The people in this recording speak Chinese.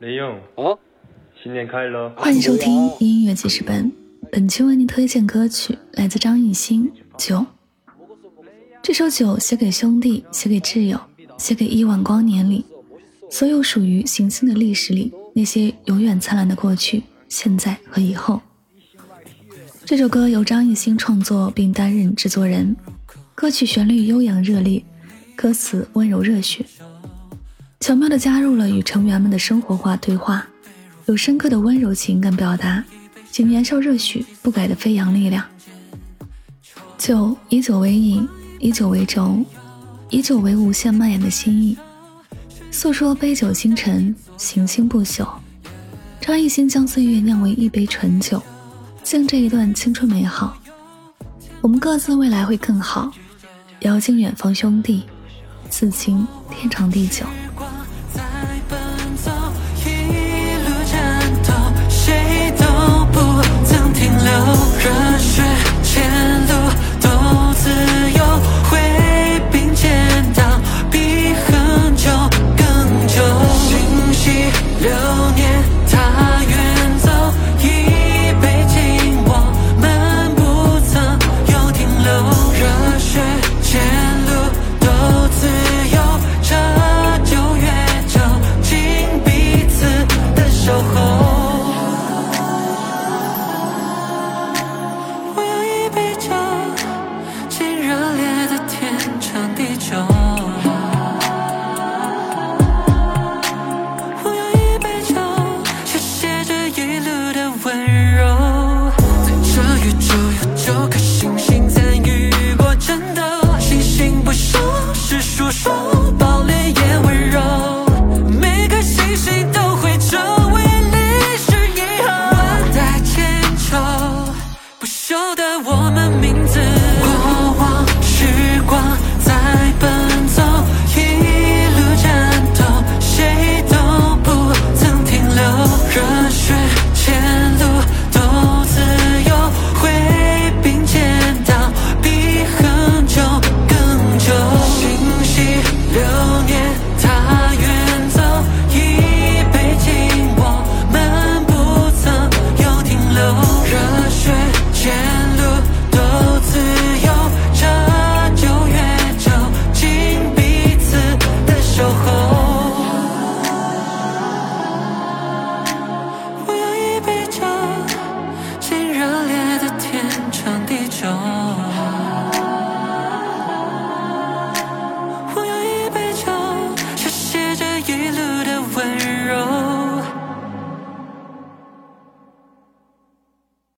雷勇，哦，新年快乐！欢迎收听音乐记事本，本期为您推荐歌曲来自张艺兴《酒》。这首酒写给兄弟，写给挚友，写给亿万光年里所有属于行星的历史里那些永远灿烂的过去、现在和以后。这首歌由张艺兴创作并担任制作人，歌曲旋律悠扬热烈，歌词温柔热血。巧妙地加入了与成员们的生活化对话，有深刻的温柔情感表达，及年少热血不改的飞扬力量。酒以酒为饮，以酒为轴，以酒为无限蔓延的心意，诉说杯酒星辰，行星不朽。张艺兴将岁月酿为一杯醇酒，敬这一段青春美好。我们各自未来会更好，遥敬远方兄弟，此情天长地久。流年 you show